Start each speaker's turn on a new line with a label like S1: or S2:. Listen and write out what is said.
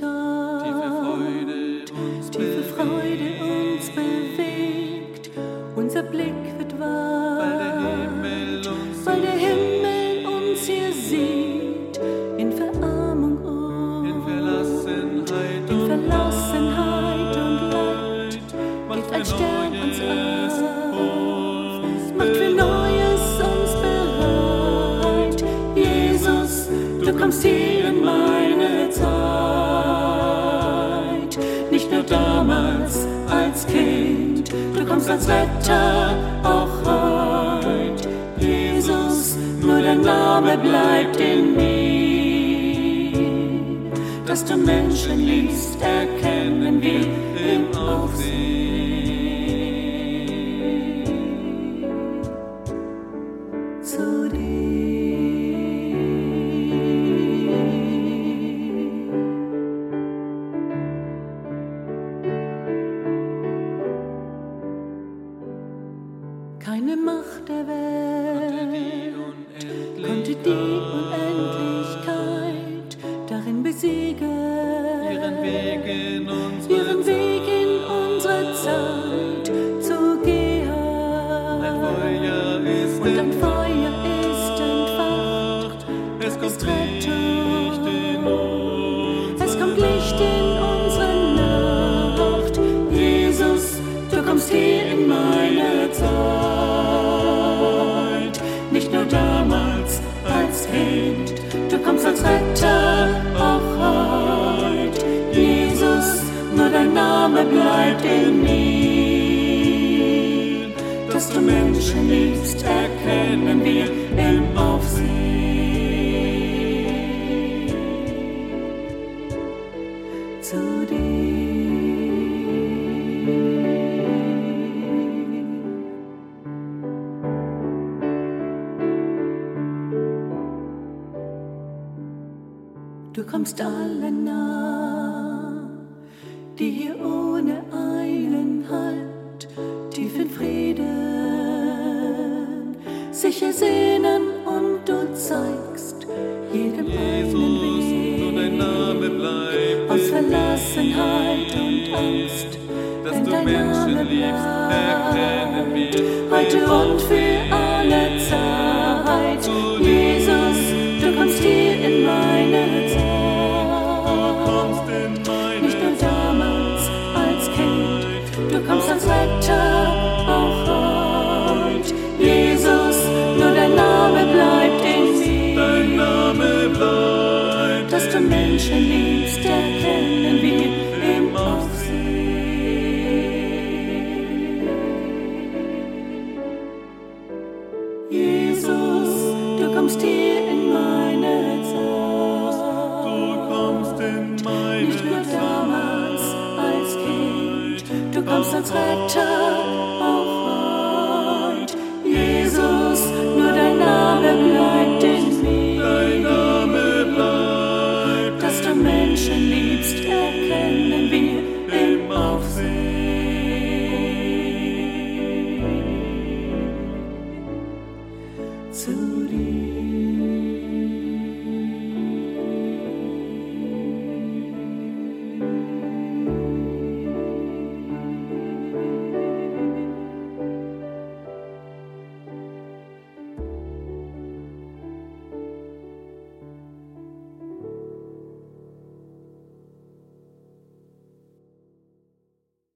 S1: Gott. Tiefe Freude uns, bewegt. Unser Blick wird wahr,
S2: weil der Himmel uns,
S1: hier sieht. In Verarmung und
S2: in Verlassenheit,
S1: in Verlassenheit und Leid. ein Stern uns auf, macht für Neues uns bereit. Jesus, du kommst hier in meine kommst als Retter auch heut. Jesus, nur dein Name bleibt in mir. Dass du Menschen liebst, erkennen wir im Aufsehen. Keine Macht der Welt
S2: die
S1: konnte die Unendlichkeit darin besiegen,
S2: ihren Weg in unsere
S1: ihren Weg Jesus, nur dein Name bleibt in mir. Dass du Menschen liebst, erkennen wir Du kommst alle nah, die hier ohne Eilen halt, tief in Frieden sich ersehnen und du zeigst jedem
S2: Jesus,
S1: einen
S2: nur dein Name
S1: Weg
S2: bleibt
S1: aus Verlassenheit und Angst.
S2: Dass du
S1: dein
S2: Menschen
S1: Name
S2: liebst, erkennen wir
S1: heute und für Dass du Menschen liebst, erkennen wir im Aufsehen. Jesus, du kommst hier in meine Zeit.
S2: Du kommst in meine
S1: Nicht nur damals als Kind, du kommst als Retter beauty.